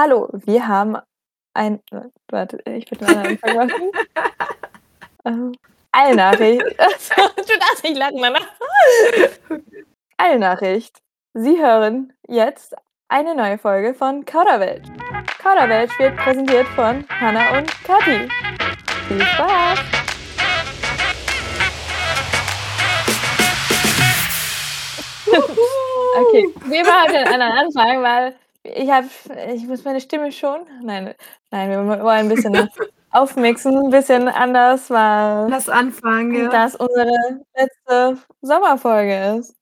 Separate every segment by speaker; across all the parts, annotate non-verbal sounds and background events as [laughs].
Speaker 1: Hallo, wir haben ein. Warte, ich würde mal anfangen. ähm, Eilnachricht. [laughs] du darfst nicht lachen, Mama. [laughs] Eilnachricht. Sie hören jetzt eine neue Folge von Kauderwelsch. Kauderwelsch wird präsentiert von Hanna und Kathi. Viel Spaß! okay, wir machen den anderen Anfang, weil ich habe, ich muss meine Stimme schon. Nein, nein, wir wollen ein bisschen [laughs] aufmixen, ein bisschen anders, weil
Speaker 2: Lass anfangen, ja.
Speaker 1: das unsere letzte Sommerfolge ist.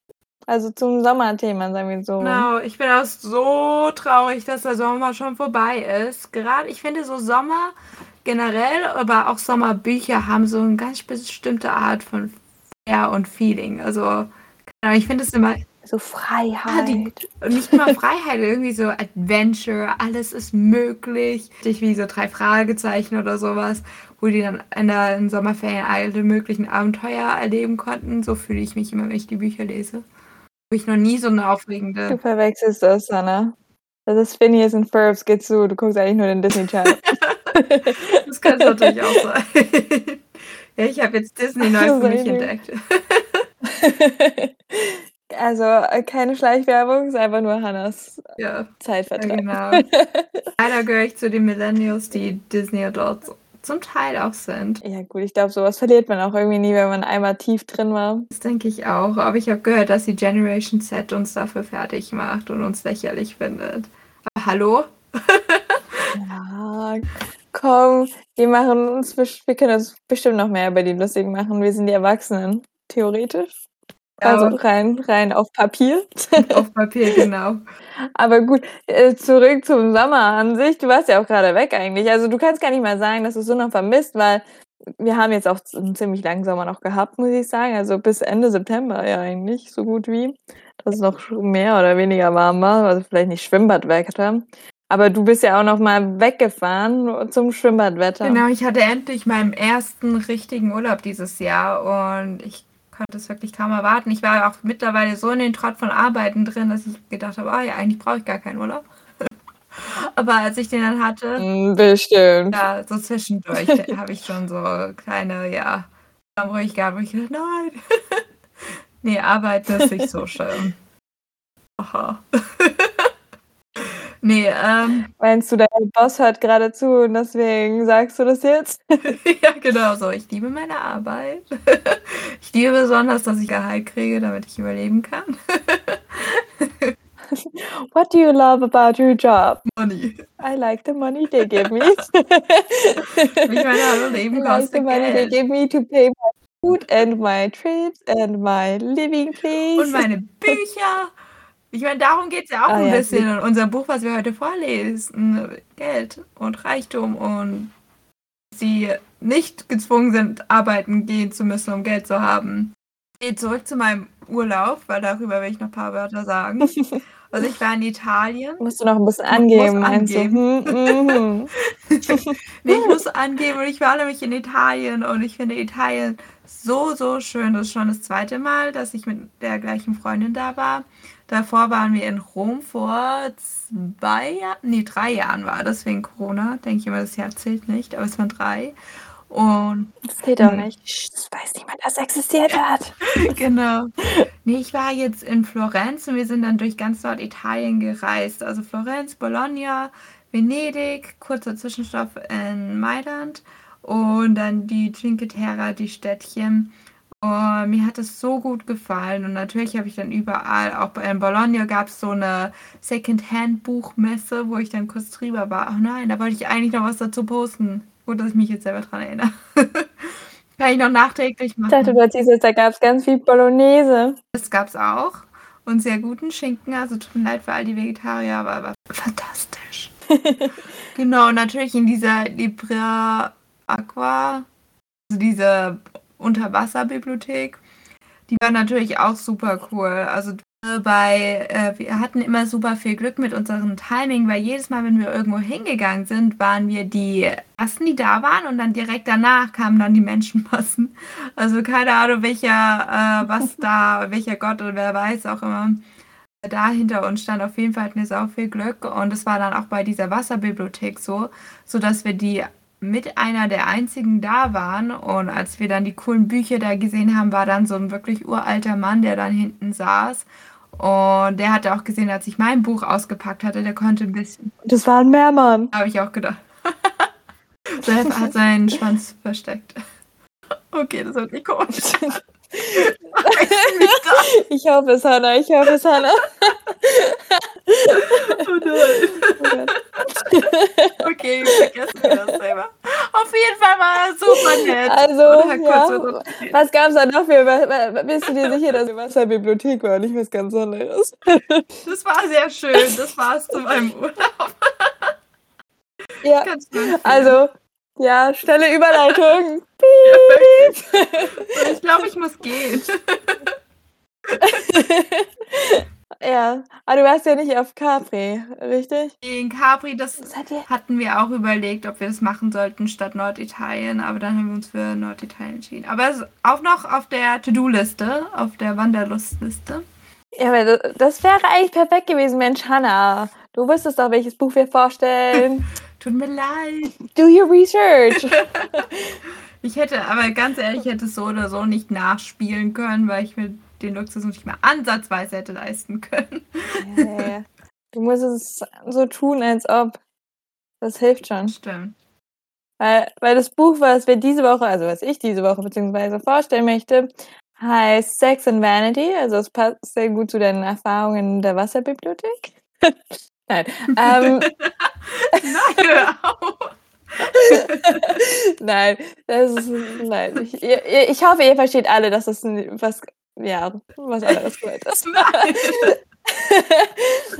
Speaker 1: Also zum Sommerthema, sagen wir so.
Speaker 2: Genau, ich bin auch so traurig, dass der Sommer schon vorbei ist. Gerade, ich finde so Sommer generell, aber auch Sommerbücher haben so eine ganz bestimmte Art von Flair und Feeling. Also, ich finde es immer
Speaker 1: so Freiheit. Ah, die,
Speaker 2: nicht mal Freiheit, irgendwie so Adventure, alles ist möglich. Ich wie so drei Fragezeichen oder sowas, wo die dann in den Sommerferien alle möglichen Abenteuer erleben konnten. So fühle ich mich immer, wenn ich die Bücher lese. Habe ich noch nie so eine aufregende.
Speaker 1: Du verwechselst das, Anna. Das ist Phineas und Ferbs geht zu. Du guckst eigentlich nur den Disney Channel. [laughs]
Speaker 2: das könnte natürlich auch sein. [laughs] ja, ich habe jetzt Disney neu für mich entdeckt. [laughs]
Speaker 1: Also äh, keine Schleichwerbung, ist einfach nur Hannas
Speaker 2: ja,
Speaker 1: Zeitvertrag.
Speaker 2: Ja, genau. [laughs] Leider gehöre ich zu den Millennials, die Disney dort zum Teil auch sind.
Speaker 1: Ja gut, ich glaube, sowas verliert man auch irgendwie nie, wenn man einmal tief drin war.
Speaker 2: Das denke ich auch. Aber ich habe gehört, dass die Generation Z uns dafür fertig macht und uns lächerlich findet. Aber hallo?
Speaker 1: ja, komm, wir machen uns, wir können uns bestimmt noch mehr über die lustigen machen. Wir sind die Erwachsenen, theoretisch. Also rein, rein auf Papier. [laughs]
Speaker 2: Auf Papier, genau.
Speaker 1: Aber gut, äh, zurück zum Sommer an sich. Du warst ja auch gerade weg eigentlich. Also du kannst gar nicht mal sagen, dass du es so noch vermisst, weil wir haben jetzt auch einen ziemlich langen Sommer noch gehabt, muss ich sagen. Also bis Ende September ja eigentlich so gut wie. Dass es noch mehr oder weniger warm war. Also vielleicht nicht Schwimmbadwetter. Aber du bist ja auch noch mal weggefahren zum Schwimmbadwetter.
Speaker 2: Genau, ich hatte endlich meinen ersten richtigen Urlaub dieses Jahr und ich konnte es wirklich kaum erwarten. Ich war auch mittlerweile so in den Trott von Arbeiten drin, dass ich gedacht habe, oh ja, eigentlich brauche ich gar keinen Urlaub. [laughs] Aber als ich den dann hatte,
Speaker 1: hm, bestimmt.
Speaker 2: Ja, so zwischendurch [laughs] habe ich schon so kleine, ja, wo ich gar, wo ich gedacht, nein. [laughs] nee, Arbeit ist nicht so schön. Aha. Nee, ähm.
Speaker 1: Meinst du, dein Boss hört gerade zu und deswegen sagst du das jetzt? [laughs]
Speaker 2: ja, genau so. Ich liebe meine Arbeit. [laughs] ich liebe besonders, dass ich Gehalt kriege, damit ich überleben kann. [laughs]
Speaker 1: What do you love about your job?
Speaker 2: Money.
Speaker 1: I like the money they give me.
Speaker 2: ich meine, Leben kostet I like the money
Speaker 1: Geld. they give me to pay my food and my trips and my living place.
Speaker 2: Und meine Bücher. Ich meine, darum geht es ja auch ah, ein ja, bisschen in unserem Buch, was wir heute vorlesen. Geld und Reichtum und sie nicht gezwungen sind, arbeiten gehen zu müssen, um Geld zu haben. Ich gehe zurück zu meinem Urlaub, weil darüber will ich noch ein paar Wörter sagen. [laughs] Also ich war in Italien.
Speaker 1: Musst du noch ein bisschen angeben, meinst angeben. du? Hm,
Speaker 2: hm. [laughs] nee, ich muss angeben und ich war nämlich in Italien und ich finde Italien so, so schön. Das ist schon das zweite Mal, dass ich mit der gleichen Freundin da war. Davor waren wir in Rom vor zwei Jahren, nee, drei Jahren war das wegen Corona. Denke ich immer, das Jahr zählt nicht, aber es waren drei. Und
Speaker 1: das zählt auch nicht. Das weiß niemand, dass existiert hat. [laughs]
Speaker 2: genau. Nee, ich war jetzt in Florenz und wir sind dann durch ganz Norditalien gereist. Also Florenz, Bologna, Venedig, kurzer Zwischenstopp in Mailand und dann die Cinque Terre, die Städtchen. Oh, mir hat es so gut gefallen und natürlich habe ich dann überall, auch in Bologna gab es so eine Secondhand-Buchmesse, wo ich dann kurz drüber war. Oh nein, da wollte ich eigentlich noch was dazu posten. Gut, dass ich mich jetzt selber dran erinnere. [laughs] Kann ich noch nachträglich machen.
Speaker 1: Ich dachte, du erzählst da gab es ganz viel Bolognese.
Speaker 2: Das gab es auch. Und sehr guten Schinken. Also tut mir leid für all die Vegetarier, aber war fantastisch. [laughs] genau, natürlich in dieser Libra Aqua, also diese Unterwasserbibliothek. Die war natürlich auch super cool. Also bei, äh, wir hatten immer super viel Glück mit unserem Timing, weil jedes Mal, wenn wir irgendwo hingegangen sind, waren wir die ersten, die da waren und dann direkt danach kamen dann die Menschenmassen. Also keine Ahnung, welcher, äh, was da, welcher Gott oder wer weiß auch immer da hinter uns stand, auf jeden Fall hatten wir sau viel Glück. Und es war dann auch bei dieser Wasserbibliothek so, sodass wir die mit einer der einzigen da waren. Und als wir dann die coolen Bücher da gesehen haben, war dann so ein wirklich uralter Mann, der dann hinten saß. Und der hatte auch gesehen, als ich mein Buch ausgepackt hatte, der konnte ein bisschen.
Speaker 1: Das war ein Meermann.
Speaker 2: Habe ich auch gedacht. [laughs] der hat seinen Schwanz versteckt. [laughs] Okay, das wird nicht komisch. [laughs]
Speaker 1: ich hoffe es, Hannah. Ich hoffe es, Hannah.
Speaker 2: oh nein. [laughs] okay, vergessen wir das selber. Auf jeden Fall war er super nett.
Speaker 1: Also, ja, was gab es da noch für? Bist du dir sicher, dass die Wasserbibliothek war? Nicht was ganz anderes.
Speaker 2: das war sehr schön. Das war es zu meinem Urlaub.
Speaker 1: ja, also ja, schnelle Überleitung. [laughs]
Speaker 2: ich glaube, ich muss gehen. [laughs]
Speaker 1: ja, aber du warst ja nicht auf Capri, richtig?
Speaker 2: In Capri, das hatten wir auch überlegt, ob wir das machen sollten statt Norditalien, aber dann haben wir uns für Norditalien entschieden. Aber es ist auch noch auf der To-Do-Liste, auf der Wanderlustliste.
Speaker 1: Ja, aber das wäre eigentlich perfekt gewesen, Mensch, Hannah. Du wüsstest doch, welches Buch wir vorstellen. [laughs]
Speaker 2: Tut mir leid.
Speaker 1: Do your research. [laughs]
Speaker 2: ich hätte, aber ganz ehrlich, ich hätte es so oder so nicht nachspielen können, weil ich mir den Luxus nicht mehr ansatzweise hätte leisten können.
Speaker 1: Ja. Du musst es so tun, als ob. Das hilft schon.
Speaker 2: Stimmt.
Speaker 1: Weil, weil das Buch, was wir diese Woche, also was ich diese Woche beziehungsweise vorstellen möchte, heißt Sex and Vanity. Also es passt sehr gut zu deinen Erfahrungen in der Wasserbibliothek. [laughs] Nein. Ähm, [laughs]
Speaker 2: nein, [laughs]
Speaker 1: nein, das ist, nein. Ich, ich, hoffe, ihr versteht alle, dass das was, ja, was anderes gemeint ist.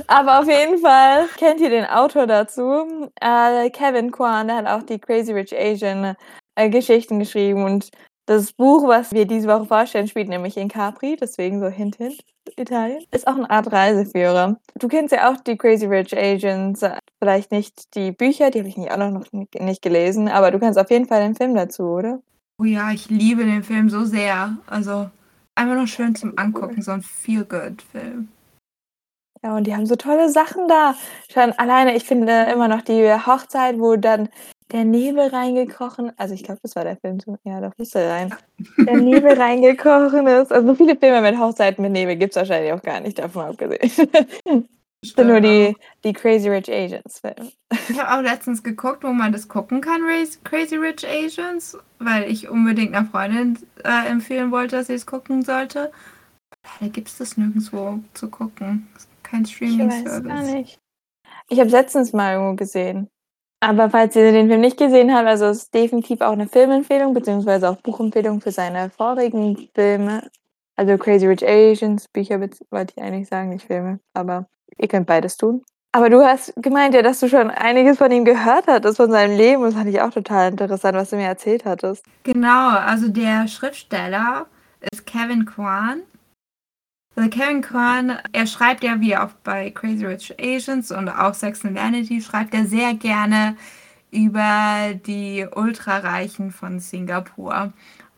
Speaker 1: Aber auf jeden Fall kennt ihr den Autor dazu. Äh, Kevin Kwan, der hat auch die Crazy Rich Asian äh, Geschichten geschrieben und das Buch, was wir diese Woche vorstellen, spielt nämlich in Capri, deswegen so hint, hint, Italien. Ist auch eine Art Reiseführer. Du kennst ja auch die Crazy Rich Asians, vielleicht nicht die Bücher, die habe ich nicht auch noch nicht gelesen, aber du kennst auf jeden Fall den Film dazu, oder?
Speaker 2: Oh ja, ich liebe den Film so sehr. Also einfach nur schön zum Angucken, so ein Feel-Good-Film.
Speaker 1: Ja, und die haben so tolle Sachen da. Schon alleine, ich finde immer noch die Hochzeit, wo dann der Nebel reingekrochen, also ich glaube, das war der Film, ja, da musste rein. Der Nebel reingekrochen ist. Also so viele Filme mit Hochzeiten mit Nebel gibt es wahrscheinlich auch gar nicht, davon abgesehen. [laughs] Ich bin nur die, die Crazy Rich Asians Filme.
Speaker 2: Ich habe auch letztens geguckt, wo man das gucken kann, Crazy Rich Asians, weil ich unbedingt einer Freundin äh, empfehlen wollte, dass sie es gucken sollte. Da gibt es das nirgendwo zu gucken. Kein Streaming-Service. Ich weiß gar nicht.
Speaker 1: Ich habe letztens mal irgendwo gesehen. Aber falls ihr den Film nicht gesehen habt, also ist definitiv auch eine Filmempfehlung, beziehungsweise auch Buchempfehlung für seine vorigen Filme. Also Crazy Rich Asians, Bücher wollte ich eigentlich sagen, nicht Filme, aber ihr könnt beides tun. Aber du hast gemeint ja, dass du schon einiges von ihm gehört hattest, von seinem Leben. Das fand ich auch total interessant, was du mir erzählt hattest.
Speaker 2: Genau, also der Schriftsteller ist Kevin Kwan also Kevin Kwan, er schreibt ja wie auch bei Crazy Rich Asians und auch Sex and Vanity, schreibt er sehr gerne über die Ultrareichen von Singapur.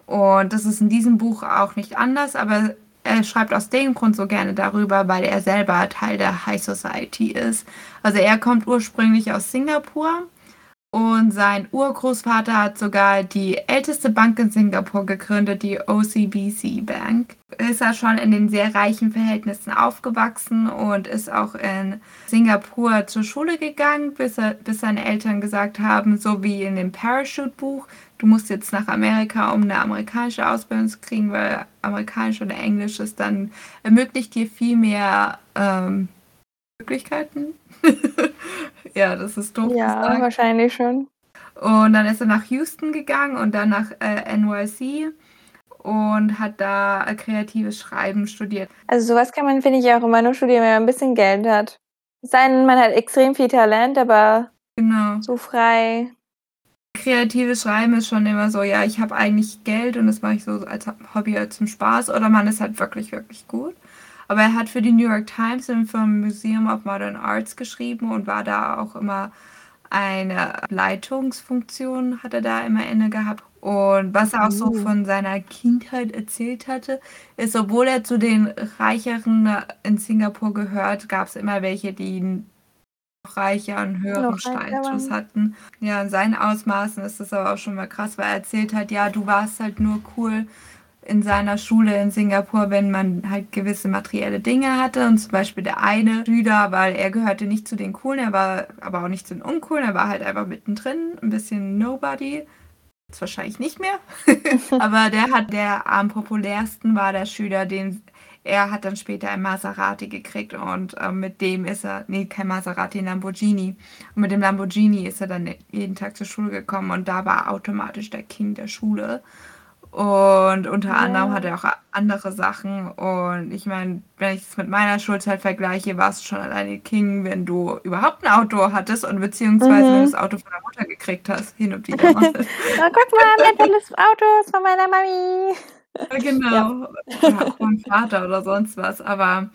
Speaker 2: Und das ist in diesem Buch auch nicht anders, aber er schreibt aus dem Grund so gerne darüber, weil er selber Teil der High Society ist. Also er kommt ursprünglich aus Singapur und sein Urgroßvater hat sogar die älteste Bank in Singapur gegründet, die OCBC Bank. Ist er schon in den sehr reichen Verhältnissen aufgewachsen und ist auch in Singapur zur Schule gegangen, bis, er, bis seine Eltern gesagt haben, so wie in dem Parachute-Buch, du musst jetzt nach Amerika, um eine amerikanische Ausbildung zu kriegen, weil amerikanisch oder englisch ist dann ermöglicht dir viel mehr ähm, Möglichkeiten. [laughs] ja, das ist doof.
Speaker 1: Ja, wahrscheinlich schon.
Speaker 2: Und dann ist er nach Houston gegangen und dann nach äh, NYC und hat da kreatives Schreiben studiert.
Speaker 1: Also sowas kann man, finde ich, auch immer nur studieren, wenn man ein bisschen Geld hat. Sein, man hat extrem viel Talent, aber
Speaker 2: genau.
Speaker 1: so frei.
Speaker 2: Kreatives Schreiben ist schon immer so, ja, ich habe eigentlich Geld und das mache ich so als Hobby zum Spaß oder man ist halt wirklich, wirklich gut. Aber er hat für die New York Times und vom Museum of Modern Arts geschrieben und war da auch immer eine Leitungsfunktion, hat er da immer inne gehabt. Und was er auch so
Speaker 1: Uh.
Speaker 2: von seiner Kindheit erzählt hatte, ist, obwohl er zu den Reicheren in Singapur gehört, gab es immer welche, die noch reicher und höheren Status hatten. Ja, in seinen Ausmaßen ist das aber auch schon mal krass, weil er erzählt hat, ja, du warst halt nur cool in seiner Schule in Singapur, wenn man halt gewisse materielle Dinge hatte. Und zum Beispiel der eine Schüler, weil er gehörte nicht zu den Coolen, er war aber auch nicht zu den Uncoolen, er war halt einfach mittendrin, ein bisschen Nobody. Jetzt wahrscheinlich nicht mehr. [laughs] aber der hat der am populärsten war der Schüler, den er hat dann später ein Maserati gekriegt und äh, mit dem ist er, nee, kein Maserati, ein Lamborghini. Und mit dem Lamborghini ist er dann jeden Tag zur Schule gekommen und da war automatisch der King der Schule. Und unter
Speaker 1: Ja.
Speaker 2: anderem hat er auch andere Sachen. Und ich meine, wenn ich es mit meiner Schulzeit vergleiche, warst du schon alleine King, wenn du überhaupt ein Auto hattest und beziehungsweise
Speaker 1: Mhm.
Speaker 2: wenn du das Auto von der Mutter gekriegt hast, hin und wieder mal. [laughs]
Speaker 1: Na, guck mal, ein tolles Auto ist von meiner Mami.
Speaker 2: Ja, genau. Oder auch vom Vater oder sonst was. Aber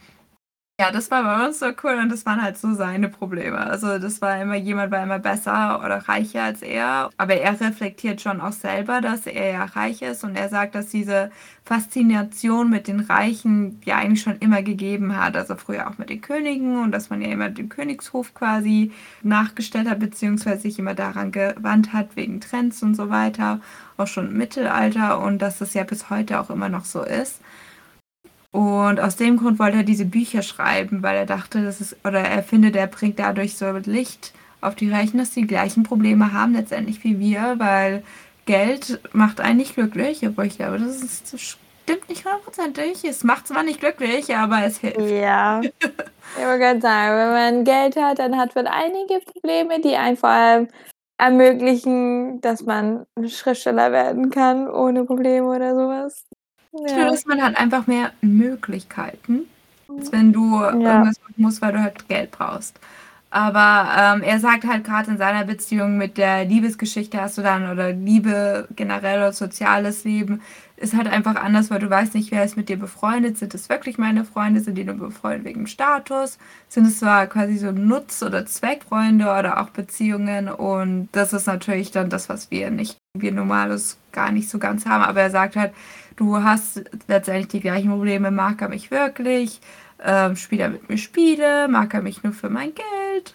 Speaker 2: ja, das war bei uns so cool und das waren halt so seine Probleme. Also das war immer, jemand war immer besser oder reicher als er. Aber er reflektiert schon auch selber, dass er ja reich ist und er sagt, dass diese Faszination mit den Reichen ja eigentlich schon immer gegeben hat. Also früher auch mit den Königen und dass man ja immer den Königshof quasi nachgestellt hat, beziehungsweise sich immer daran gewandt hat wegen Trends und so weiter. Auch schon im Mittelalter und dass das ja bis heute auch immer noch so ist. Und aus dem Grund wollte er diese Bücher schreiben, weil er dachte, das ist, oder er findet, er bringt dadurch so Licht auf die Reichen, dass sie die gleichen Probleme haben letztendlich wie wir, weil Geld macht einen nicht glücklich, obwohl ich glaube, das, ist, das stimmt nicht hundertprozentig. Es macht zwar nicht glücklich, aber es hilft.
Speaker 1: Ja. [laughs] Ich wollte gerade sagen, wenn man Geld hat, dann hat man einige Probleme, die einen vor allem ermöglichen, dass man ein Schriftsteller werden kann, ohne Probleme oder sowas. Ja.
Speaker 2: dass man hat einfach mehr Möglichkeiten, als wenn du
Speaker 1: Ja.
Speaker 2: irgendwas machen musst, weil du halt Geld brauchst. Aber ähm, er sagt halt gerade in seiner Beziehung mit der Liebesgeschichte hast du dann oder Liebe generell oder soziales Leben ist halt einfach anders, weil du weißt nicht, wer ist mit dir befreundet. Sind es wirklich meine Freunde? Sind die nur befreundet wegen Status? Sind es zwar quasi so Nutz- oder Zweckfreunde oder auch Beziehungen? Und das ist natürlich dann das, was wir nicht, wir Normales gar nicht so ganz haben. Aber er sagt halt, du hast letztendlich die gleichen Probleme, mag er mich wirklich? Ähm, spielt er mit mir Spiele? Mag er mich nur für mein Geld?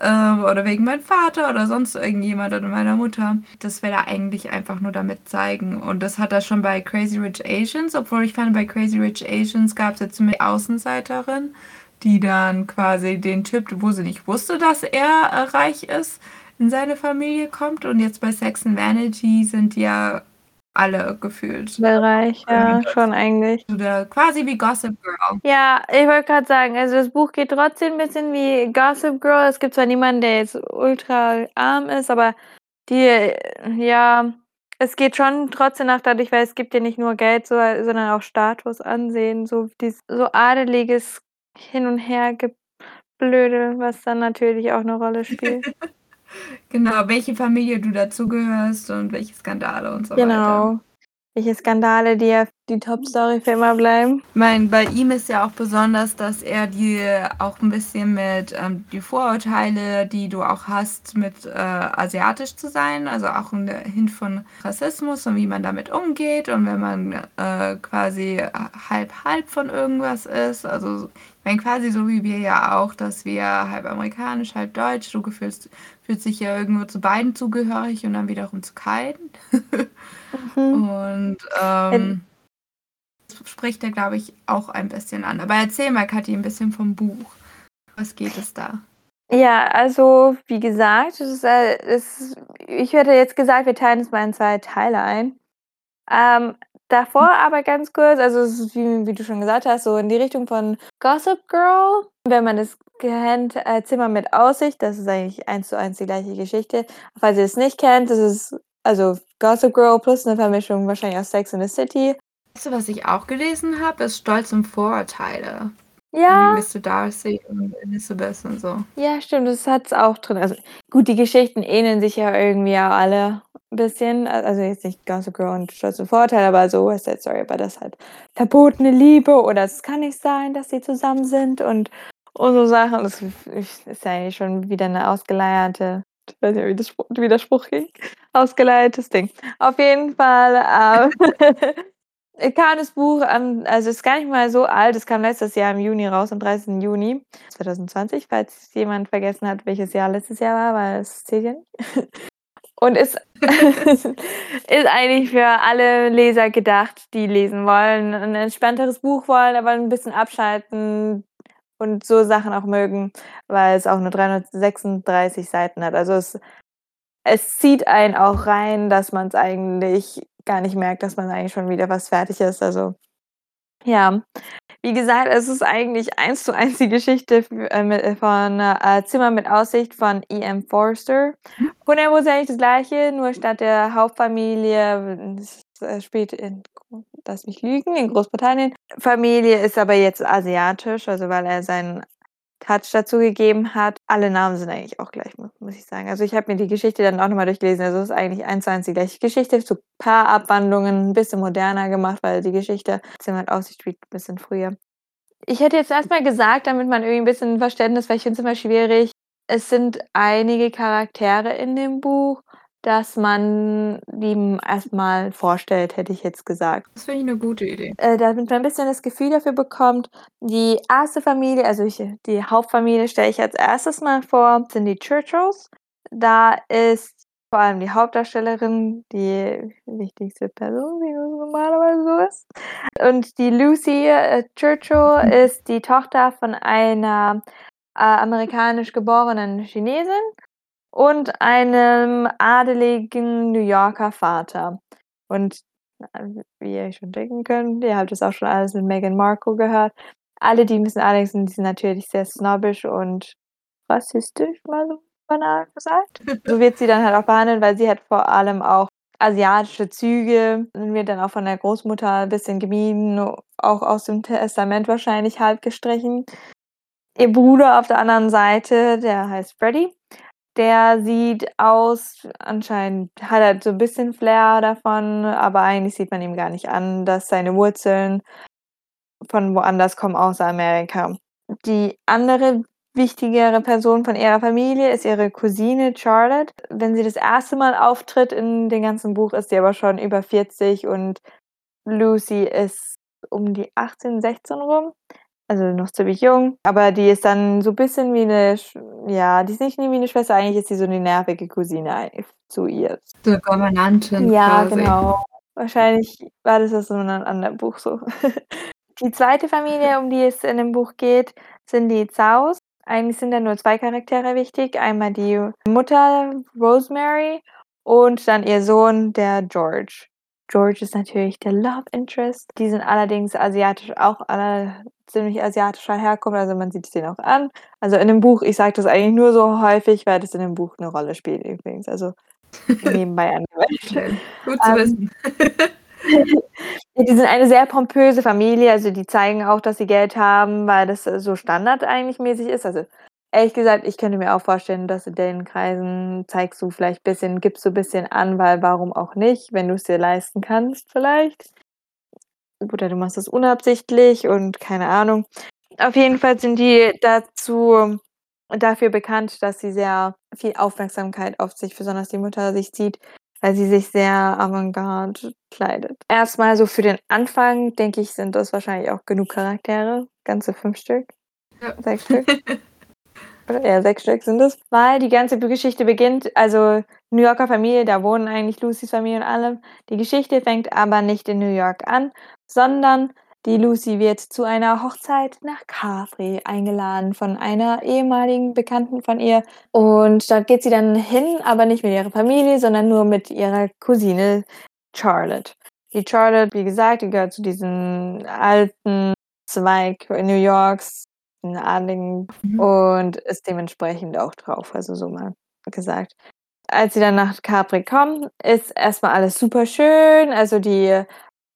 Speaker 2: Ähm, oder wegen meinem Vater oder sonst irgendjemand oder meiner Mutter. Das will er eigentlich einfach nur damit zeigen. Und das hat er schon bei Crazy Rich Asians, obwohl ich fand, bei Crazy Rich Asians gab es jetzt eine Außenseiterin, die dann quasi den Typ, wo sie nicht wusste, dass er äh, reich ist, in seine Familie kommt. Und jetzt bei Sex and Vanity sind ja alle gefühlt.
Speaker 1: Bereich, ja, schon eigentlich.
Speaker 2: Oder quasi wie Gossip Girl.
Speaker 1: Ja, ich wollte gerade sagen, also das Buch geht trotzdem ein bisschen wie Gossip Girl. Es gibt zwar niemanden, der jetzt ultra arm ist, aber die, ja, es geht schon trotzdem nach dadurch, weil es gibt ja nicht nur Geld, so, sondern auch Status, Ansehen, so dies, so adeliges Hin und Her Geblödel, was dann natürlich auch eine Rolle spielt. [laughs] [laughs]
Speaker 2: Genau, welche Familie du dazugehörst und welche Skandale und so weiter.
Speaker 1: genau. Welche Skandale, die ja die Top-Story für immer bleiben.
Speaker 2: Ich meine, bei ihm ist ja auch besonders, dass er die auch ein bisschen mit ähm, die Vorurteile, die du auch hast, mit äh, asiatisch zu sein, also auch ein Hint von Rassismus und wie man damit umgeht und wenn man äh, quasi halb halb von irgendwas ist, also ich meine quasi so wie wir ja auch, dass wir halb amerikanisch, halb deutsch, du gefühlst, fühlst dich ja irgendwo zu beiden zugehörig und dann wiederum zu keinen.
Speaker 1: Mhm. [laughs]
Speaker 2: Und ähm, das spricht er, glaube ich, auch ein bisschen an. Aber erzähl mal, Kathi, ein bisschen vom Buch. Was geht es da?
Speaker 1: Ja, also wie gesagt, es ist, äh, es, ich hätte jetzt gesagt, wir teilen es mal in zwei Teile ein. Ähm, davor aber ganz kurz, also es ist wie, wie du schon gesagt hast, so in die Richtung von Gossip Girl. Wenn man das kennt, äh, Zimmer mit Aussicht, das ist eigentlich eins zu eins die gleiche Geschichte. Falls ihr es nicht kennt, das ist also Gossip Girl plus eine Vermischung wahrscheinlich aus Sex in the City.
Speaker 2: Weißt du, was ich auch gelesen habe? Ist Stolz und Vorurteile.
Speaker 1: Ja,
Speaker 2: Mr. Darcy und Elizabeth und so.
Speaker 1: Ja, stimmt, das hat's auch drin. Also gut, die Geschichten ähneln sich ja irgendwie auch alle ein bisschen. Al- Also jetzt nicht Gossip Girl und Stolz und Vorteil, aber so West Side Story, aber das halt verbotene Liebe oder es kann nicht sein, dass sie zusammen sind und, und so Sachen. Das ist ja eigentlich schon wieder eine ausgeleierte Ich weiß nicht, wie, das, wie der Spruch ging. Ausgeleitetes Ding. Auf jeden Fall äh, kam das Buch, an, also ist gar nicht mal so alt, es kam letztes Jahr im Juni raus, am 30. Juni 2020, falls jemand vergessen hat, welches Jahr letztes Jahr war, weil es zählt ja nicht. [laughs] Und ist, [laughs] ist eigentlich für alle Leser gedacht, die lesen wollen, ein entspannteres Buch wollen, aber ein bisschen abschalten und so Sachen auch mögen, weil es auch nur 336 Seiten hat. Also es, es zieht einen auch rein, dass man es eigentlich gar nicht merkt, dass man eigentlich schon wieder was fertig ist. Also ja, wie gesagt, es ist eigentlich eins zu eins die Geschichte äh, von äh, Zimmer mit Aussicht von E.M. Forster. Von der ist eigentlich das gleiche, nur statt der Hauptfamilie, das spielt in, lass mich lügen, in Großbritannien. Familie ist aber jetzt asiatisch, also weil er seinen Touch dazu gegeben hat. Alle Namen sind eigentlich auch gleich, muss ich sagen. Also ich habe mir die Geschichte dann auch nochmal durchgelesen. Also es ist eigentlich eins zu eins die gleiche Geschichte. So ein paar Abwandlungen, ein bisschen moderner gemacht, weil die Geschichte mit Aussicht spielt ein bisschen früher. Ich hätte jetzt erstmal gesagt, damit man irgendwie ein bisschen Verständnis, weil ich finde es immer schwierig. Es sind einige Charaktere in dem Buch, dass man die erstmal vorstellt, hätte ich jetzt gesagt.
Speaker 2: Das finde ich eine gute Idee.
Speaker 1: Äh, damit man ein bisschen das Gefühl dafür bekommt. Die erste Familie, also ich, die Hauptfamilie stelle ich als erstes mal vor, sind die Churchills. Da ist vor allem die Hauptdarstellerin die wichtigste Person, wie es normalerweise so ist. Und die Lucy äh, Churchill mhm. ist die Tochter von einer äh, amerikanisch geborenen Chinesin und einem adeligen New Yorker Vater. Und äh, wie ihr schon denken könnt, ihr habt das auch schon alles mit Meghan Markle gehört. Alle, die ein bisschen adelig sind, sind natürlich sehr snobbisch und rassistisch, mal so banal gesagt. So wird sie dann halt auch behandelt, weil sie hat vor allem auch asiatische Züge wird dann auch von der Großmutter ein bisschen gemieden, auch aus dem Testament wahrscheinlich halb gestrichen. Ihr Bruder auf der anderen Seite, der heißt Freddy, der sieht aus, anscheinend hat er so ein bisschen Flair davon, aber eigentlich sieht man ihm gar nicht an, dass seine Wurzeln von woanders kommen, außer Amerika. Die andere wichtigere Person von ihrer Familie ist ihre Cousine Charlotte. Wenn sie das erste Mal auftritt in dem ganzen Buch, ist sie aber schon über 40 und Lucy ist um die 18, 16 rum also noch ziemlich jung, aber die ist dann so ein bisschen wie eine, ja, die ist nicht wie eine Schwester, eigentlich ist sie so eine nervige Cousine zu ihr.
Speaker 2: So Gouvernantin.
Speaker 1: Ja, quasi. genau. Wahrscheinlich war das so in einem anderen Buch so. [laughs] Die zweite Familie, um die es in dem Buch geht, sind die Zaus. Eigentlich sind da nur zwei Charaktere wichtig. Einmal die Mutter Rosemary und dann ihr Sohn, der George. George ist natürlich der Love Interest. Die sind allerdings asiatisch, auch alle ziemlich asiatischer Herkunft, also man sieht es denen auch an. Also in dem Buch, ich sage das eigentlich nur so häufig, weil das in dem Buch eine Rolle spielt übrigens. Also [laughs] nebenbei angewendet.
Speaker 2: Gut zu wissen. [laughs]
Speaker 1: die sind eine sehr pompöse Familie, also die zeigen auch, dass sie Geld haben, weil das so Standard eigentlich mäßig ist. Also ehrlich gesagt, ich könnte mir auch vorstellen, dass in den Kreisen zeigst du vielleicht ein bisschen, gibst du ein bisschen an, weil warum auch nicht, wenn du es dir leisten kannst vielleicht. Oder du machst es unabsichtlich und keine Ahnung. Auf jeden Fall sind die dazu dafür bekannt, dass sie sehr viel Aufmerksamkeit auf sich, besonders die Mutter, sich zieht, weil sie sich sehr avantgarde kleidet. Erstmal so für den Anfang, denke ich, sind das wahrscheinlich auch genug Charaktere. Ganze fünf Stück. Ja. Sechs Stück. [laughs] eher sechs Stück sind es, weil die ganze Geschichte beginnt, also New Yorker Familie, da wohnen eigentlich Lucys Familie und allem. Die Geschichte fängt aber nicht in New York an, sondern die Lucy wird zu einer Hochzeit nach Capri eingeladen von einer ehemaligen Bekannten von ihr. Und dort geht sie dann hin, aber nicht mit ihrer Familie, sondern nur mit ihrer Cousine Charlotte. Die Charlotte, wie gesagt, die gehört zu diesem alten Zweig New Yorks, Adligen mhm. und ist dementsprechend auch drauf, also so mal gesagt. Als sie dann nach Capri kommen, ist erstmal alles super schön. Also die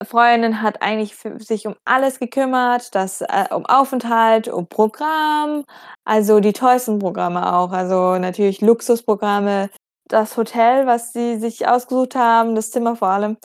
Speaker 1: Freundin hat eigentlich sich um alles gekümmert, das äh, um Aufenthalt, um Programm, also die tollsten Programme auch, also natürlich Luxusprogramme. Das Hotel, was sie sich ausgesucht haben, das Zimmer vor allem,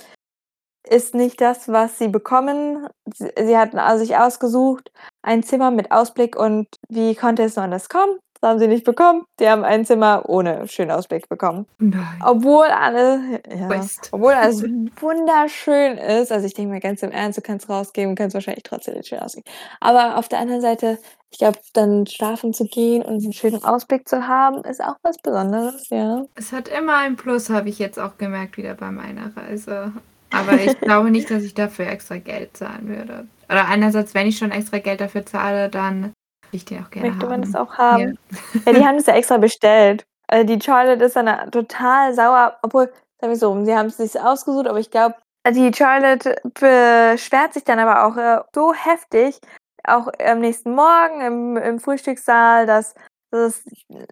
Speaker 1: ist nicht das, was sie bekommen. Sie, hatten also sich ausgesucht, ein Zimmer mit Ausblick und wie konnte es nur anders kommen? Das haben sie nicht bekommen. Die haben ein Zimmer ohne schönen Ausblick bekommen.
Speaker 2: Nein.
Speaker 1: Obwohl alle, ja, obwohl alles [laughs] wunderschön ist. Also ich denke mal ganz im Ernst, du kannst rausgehen und kannst wahrscheinlich trotzdem den schönen Ausblick. Aber auf der anderen Seite, ich glaube, dann schlafen zu gehen und einen schönen Ausblick zu haben, ist auch was Besonderes, ja.
Speaker 2: Es hat immer ein Plus, habe ich jetzt auch gemerkt, wieder bei meiner Reise. Aber ich [laughs] glaube nicht, dass ich dafür extra Geld zahlen würde. Oder einerseits, wenn ich schon extra Geld dafür zahle, dann will ich den auch gerne
Speaker 1: Möchte man
Speaker 2: haben.
Speaker 1: das auch haben?
Speaker 2: Ja.
Speaker 1: Ja, die haben es ja extra bestellt. Also die Charlotte ist dann total sauer, obwohl, sagen wir so, sie haben es sich ausgesucht, aber ich glaube, die Charlotte beschwert sich dann aber auch äh, so heftig, auch am nächsten Morgen im, im Frühstückssaal, dass, dass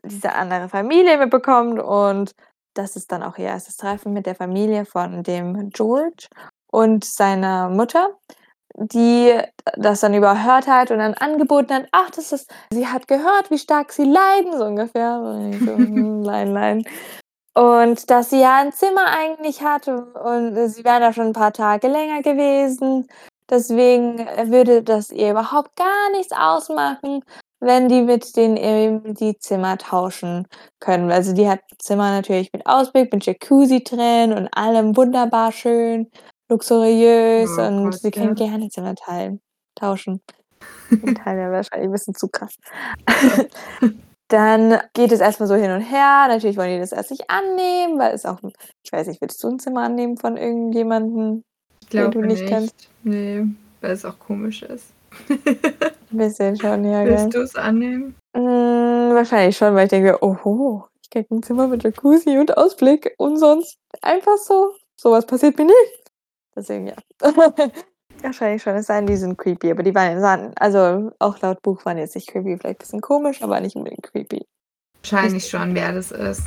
Speaker 1: diese andere Familie mitbekommt und das ist dann auch ihr erstes Treffen mit der Familie von dem George und seiner Mutter, die das dann überhört hat und dann angeboten hat, ach, das ist, sie hat gehört, wie stark sie leiden, so ungefähr. So, [laughs] hm, nein, nein. Und dass sie ja ein Zimmer eigentlich hat und sie wären da schon ein paar Tage länger gewesen. Deswegen würde das ihr überhaupt gar nichts ausmachen, wenn die mit denen eben die Zimmer tauschen können. Also die hat Zimmer natürlich mit Ausblick, mit Jacuzzi drin und allem wunderbar schön, luxuriös
Speaker 2: Oh
Speaker 1: und
Speaker 2: Gott,
Speaker 1: sie können
Speaker 2: ja.
Speaker 1: gerne Zimmer teilen, tauschen. Den Teil wäre wahrscheinlich ein bisschen zu krass. [laughs] Dann geht es erstmal so hin und her. Natürlich wollen die das erst nicht annehmen, weil es auch, ich weiß nicht, würdest du ein Zimmer annehmen von irgendjemandem? Den du nicht
Speaker 2: nicht.
Speaker 1: kennst?
Speaker 2: Nee, weil es auch komisch ist. [laughs]
Speaker 1: Ein bisschen schon, ja?
Speaker 2: Willst du es annehmen?
Speaker 1: Mm, wahrscheinlich schon, weil ich denke, oho, ich krieg ein Zimmer mit Jacuzzi und Ausblick und sonst einfach so. Sowas passiert mir nicht. Deswegen ja. [laughs] wahrscheinlich schon, es sei denn, die sind creepy, aber die waren, sahen, also auch laut Buch waren jetzt nicht creepy, vielleicht ein bisschen komisch, aber nicht unbedingt creepy.
Speaker 2: Wahrscheinlich schon, wer das ist.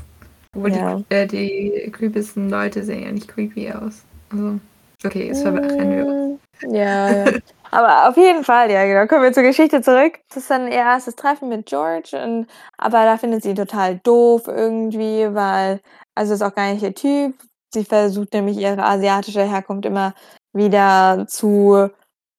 Speaker 2: Obwohl
Speaker 1: Ja.
Speaker 2: die, äh, die creepiesten Leute sehen ja nicht creepy aus. Also, okay, jetzt wir uns.
Speaker 1: Mm, Ja, ja. Aber auf jeden Fall, ja, genau. Kommen wir zur Geschichte zurück. Das ist dann ihr erstes Treffen mit George, und, aber da findet sie ihn total doof irgendwie, weil, also ist auch gar nicht ihr Typ. Sie versucht nämlich ihre asiatische Herkunft immer wieder zu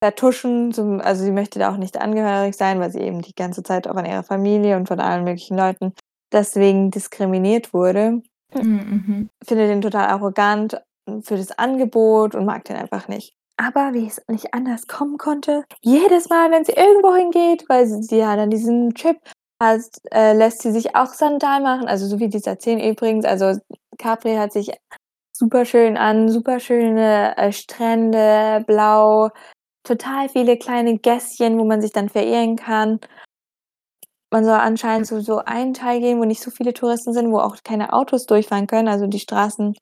Speaker 1: vertuschen. Zum, also sie möchte da auch nicht angehörig sein, weil sie eben die ganze Zeit auch von ihrer Familie und von allen möglichen Leuten deswegen diskriminiert wurde.
Speaker 2: Mhm.
Speaker 1: Findet ihn total arrogant für das Angebot und mag den einfach nicht. Aber wie es nicht anders kommen konnte, jedes Mal, wenn sie irgendwo hingeht, weil sie, sie ja dann diesen Trip hat, äh, lässt sie sich auch Sandal machen, also so wie die erzählen übrigens. Also Capri hat sich super schön an, super schöne äh, Strände, blau, total viele kleine Gässchen, wo man sich dann verehren kann. Man soll anscheinend zu so einen Teil gehen, wo nicht so viele Touristen sind, wo auch keine Autos durchfahren können. Also die Straßen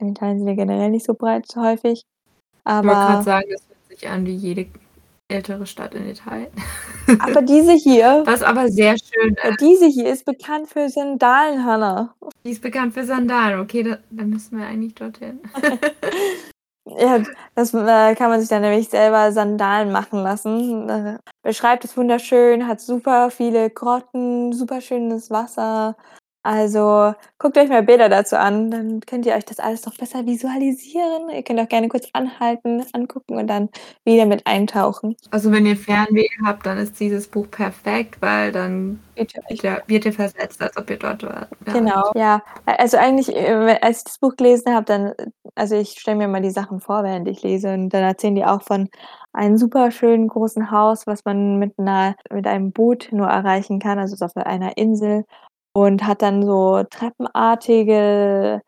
Speaker 1: in Italien sind ja generell nicht so breit häufig.
Speaker 2: Ich wollte gerade
Speaker 1: Aber,
Speaker 2: sagen, das hört sich an wie jede ältere Stadt in Italien. [laughs]
Speaker 1: aber diese hier, [laughs]
Speaker 2: Was aber sehr schön ist.
Speaker 1: diese hier ist bekannt für Sandalen, Hannah.
Speaker 2: Die ist bekannt für Sandalen. Okay, da, dann müssen wir eigentlich dorthin. [laughs]
Speaker 1: Ja, das äh, kann man sich dann nämlich selber Sandalen machen lassen. Beschreibt es wunderschön, hat super viele Grotten, super schönes Wasser. Also guckt euch mal Bilder dazu an, dann könnt ihr euch das alles noch besser visualisieren. Ihr könnt auch gerne kurz anhalten, angucken und dann wieder mit eintauchen.
Speaker 2: Also wenn ihr Fernweh habt, dann ist dieses Buch perfekt, weil dann wird ihr, wird ihr versetzt, als ob ihr dort wart. Ja.
Speaker 1: Genau, ja. Also eigentlich, äh, als ich das Buch gelesen habe, dann, also ich stelle mir mal die Sachen vor, während ich lese und dann erzählen die auch von einem super schönen großen Haus, was man mit einer, mit einem Boot nur erreichen kann, also auf einer Insel und hat dann so treppenartige,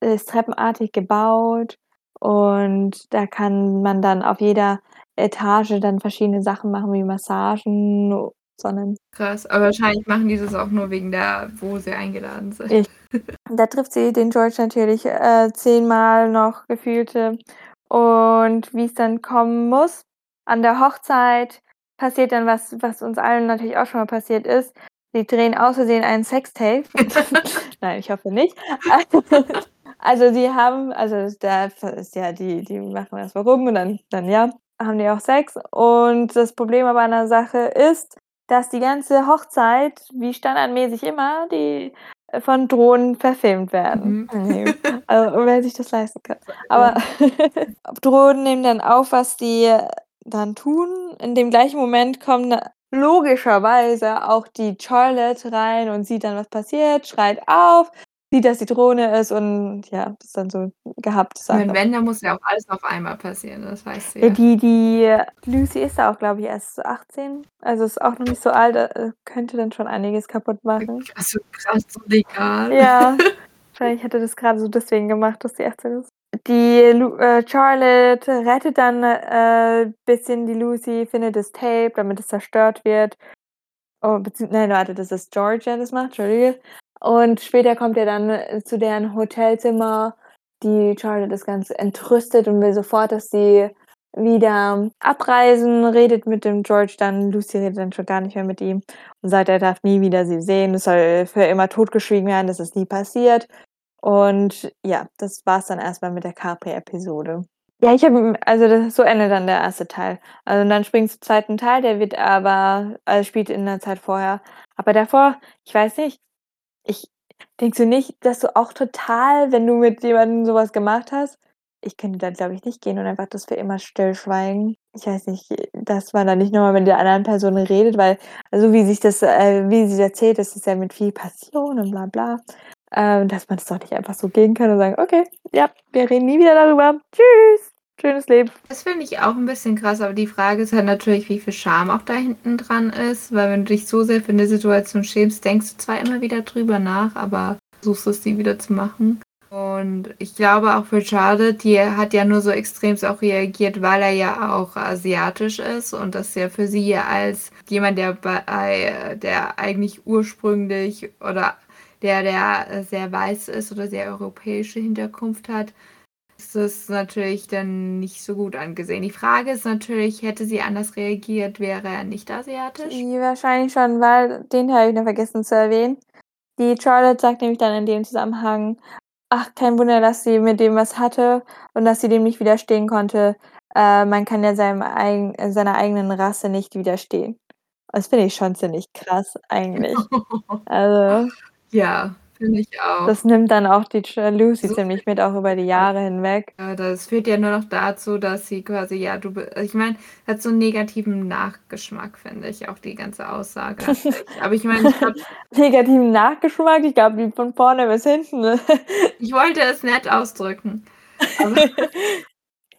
Speaker 1: ist treppenartig gebaut und da kann man dann auf jeder Etage dann verschiedene Sachen machen, wie Massagen, sondern
Speaker 2: Krass, aber wahrscheinlich machen die das auch nur wegen der, wo sie eingeladen sind.
Speaker 1: Ich- [laughs] Da trifft sie den George natürlich äh, zehnmal noch gefühlte. Und wie es dann kommen muss, an der Hochzeit passiert dann was, was uns allen natürlich auch schon mal passiert ist. Sie drehen aus Versehen einen Sextape. [laughs] Nein, ich hoffe nicht. [laughs] Also sie haben, also da ist ja, die, die machen das warum und dann, dann ja, haben die auch Sex. Und das Problem aber an der Sache ist, dass die ganze Hochzeit, wie standardmäßig immer, die äh, von Drohnen verfilmt werden. [laughs] Nee, also, wer sich das leisten kann. Aber Drohnen nehmen dann auf, was die dann tun. In dem gleichen Moment kommen logischerweise auch die Charlotte rein und sieht dann, was passiert, schreit auf, sieht, dass die Drohne ist und ja, das dann so gehabt.
Speaker 2: Meine, wenn, dann muss ja auch alles auf einmal passieren, das weißt du
Speaker 1: Ja, die die Lucy ist da auch, glaube ich, erst 18. Also, ist auch noch nicht so alt, äh, könnte dann schon einiges kaputt machen.
Speaker 2: Also, krass legal.
Speaker 1: Ja, [laughs] wahrscheinlich er das grade so deswegen gemacht, dass sie 18 ist. Die äh, Charlotte rettet dann, äh, bisschen die Lucy, findet das Tape, damit es zerstört wird. Oh, nein, warte, das ist George, der das macht, Entschuldige. Und später kommt er dann zu deren Hotelzimmer. Die Charlotte ist ganz entrüstet und will sofort, dass sie wieder abreisen, redet mit dem George dann. Lucy redet dann schon gar nicht mehr mit ihm und sagt, er darf nie wieder sie sehen. Es soll für immer totgeschwiegen werden, das ist nie passiert. Und ja, das war's dann erst mal mit der Capri-Episode. Ja, ich habe also das so endet dann der erste Teil. Also und dann springt's zum zweiten Teil, der wird aber also spielt in der Zeit vorher. Aber davor, ich weiß nicht, ich denkst du nicht, dass du auch total, wenn du mit jemandem so was gemacht hast ich könnte da, glaube ich, nicht gehen und einfach das für immer stillschweigen. Ich weiß nicht, dass man da nicht noch mal mit der anderen Person redet, weil also wie sich das äh, wie sie erzählt, das ist ja mit viel Passion und bla bla, ähm, dass man das doch nicht einfach so gehen kann und sagen: „Okay, ja, wir reden nie wieder darüber. Tschüss, schönes Leben.“
Speaker 2: Das finde ich auch 'n bisschen krass, aber die Frage ist halt natürlich, wie viel Scham auch da hinten dran ist, weil wenn du dich so sehr für 'ne Situation schämst, denkst du zwar immer wieder drüber nach, aber versuchst es nie wieder zu machen. Und ich glaube auch für Charlotte, die hat ja nur so extremst auch reagiert, weil er ja auch asiatisch ist und das ja für sie als jemand, der bei der eigentlich ursprünglich oder der der sehr weiß ist oder sehr europäische Hinterkunft hat, ist das natürlich dann nicht so gut angesehen. Die Frage ist natürlich, hätte sie anders reagiert, wäre er nicht asiatisch?
Speaker 1: Wahrscheinlich schon, weil den habe ich noch vergessen zu erwähnen. Die Charlotte sagt nämlich dann in dem Zusammenhang: Ach, kein Wunder, dass sie mit dem was hatte und dass sie dem nicht widerstehen konnte. Äh, man kann ja seinem eigen seiner eigenen Rasse nicht widerstehen. Das finde ich schon ziemlich krass eigentlich. [laughs] Also
Speaker 2: Ja, finde ich auch.
Speaker 1: das nimmt dann auch die Lucy
Speaker 2: So
Speaker 1: ziemlich mit, auch über die Jahre hinweg.
Speaker 2: Ja, das führt ja nur noch dazu, dass sie quasi ja, du ich meine, hat so 'n negativen Nachgeschmack, finde ich, auch die ganze Aussage. [laughs] Aber ich meine, ich glaube
Speaker 1: Negativen Nachgeschmack? Ich glaube, die von vorne bis hinten? [laughs]
Speaker 2: Ich wollte es nett ausdrücken. Aber [laughs]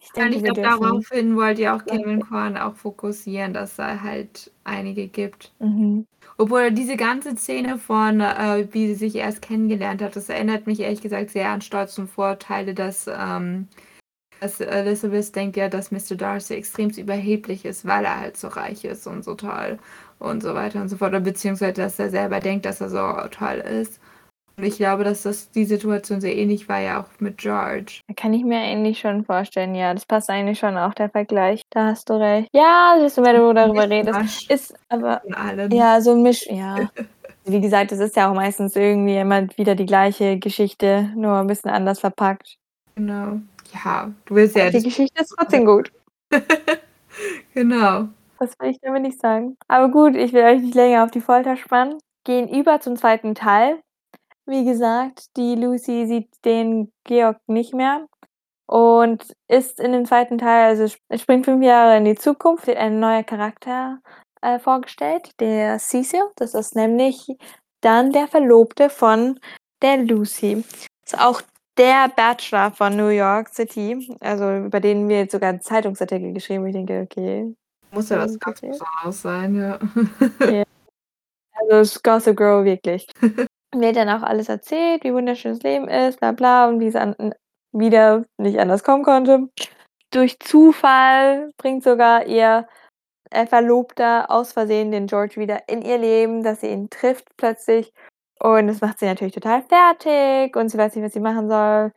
Speaker 1: Ich denke,
Speaker 2: ich glaube, daraufhin wollte ja auch Kevin. Kwan auch fokussieren, dass da halt einige gibt.
Speaker 1: Mhm.
Speaker 2: Obwohl diese ganze Szene von, äh, wie sie sich erst kennengelernt hat, das erinnert mich ehrlich gesagt sehr an Stolz und Vorteile, dass, ähm dass Elizabeth denkt ja, dass Mr. Darcy extremst überheblich ist, weil er halt so reich ist und so toll und so weiter und so fort. Beziehungsweise, dass er selber denkt, dass er so toll ist. Und ich glaube, dass das die Situation sehr ähnlich war ja auch mit George.
Speaker 1: Kann ich mir eigentlich schon vorstellen, ja, das passt eigentlich schon auch, der Vergleich. Da hast du recht. Ja, siehst du, wenn du darüber redest. Ist aber ja, so 'n Misch ja. [laughs] Wie gesagt, das ist ja auch meistens irgendwie immer wieder die gleiche Geschichte, nur 'n bisschen anders verpackt.
Speaker 2: Genau. Ja, du willst ja
Speaker 1: die Geschichte ist trotzdem gut. [laughs]
Speaker 2: Genau.
Speaker 1: Das will ich damit nicht sagen. Aber gut, ich will euch nicht länger auf die Folter spannen. Gehen über zum zweiten Teil. Wie gesagt, die Lucy sieht den Georg nicht mehr und ist in dem zweiten Teil also, springt 5 Jahre in die Zukunft, wird ein neuer Charakter, äh, vorgestellt, der Cecil. Das ist nämlich dann der Verlobte von der Lucy. Ist auch der Bachelor von New York City, also, über den wird sogar 'n Zeitungsartikel geschrieben, wo ich denke: „Okay,
Speaker 2: Muss ja
Speaker 1: das
Speaker 2: was ganz
Speaker 1: passiert?“
Speaker 2: Besonderes sein, ja.
Speaker 1: Ja. Also, ist Gossip Girl wirklich. [laughs] Wird dann auch alles erzählt, wie wunderschön das Leben ist, bla bla und wie es an wieder nicht anders kommen konnte. Durch Zufall bringt sogar ihr, Verlobter aus Versehen den George wieder in ihr Leben, dass sie ihn trifft plötzlich. Und das macht sie natürlich total fertig und sie weiß nicht, was sie machen soll.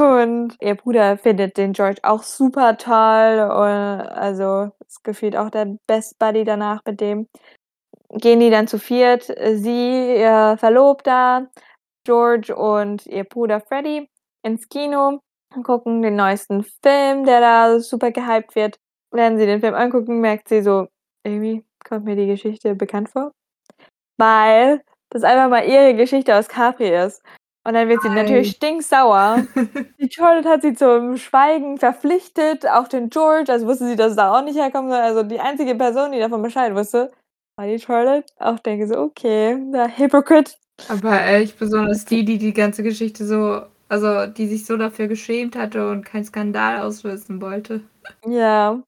Speaker 1: Und ihr Bruder findet den George auch super toll, äh, also, ist gefühlt auch der Best Buddy danach mit dem. Gehen die dann zu viert, äh, sie, ihr Verlobter, George und ihr Bruder Freddie ins Kino und gucken den neuesten Film, der da super gehypt wird. Während sie den Film angucken, merkt sie so: „Irgendwie kommt mir die Geschichte bekannt vor.“ Weil das einfach mal ihre Geschichte aus Capri ist. Und dann wird sie natürlich
Speaker 2: Nein.
Speaker 1: stinksauer. [laughs] Die Charlotte hat sie zum Schweigen verpflichtet, auch den George, also, wusste sie, dass es da auch nicht herkommen soll. Also, die einzige Person, die davon Bescheid wusste, die Charlotte auch denke so: „Okay, der Hypocrite.“
Speaker 2: Aber echt besonders die, die die ganze Geschichte so also, die sich so dafür geschämt hatte und keinen Skandal auslösen wollte.
Speaker 1: Ja.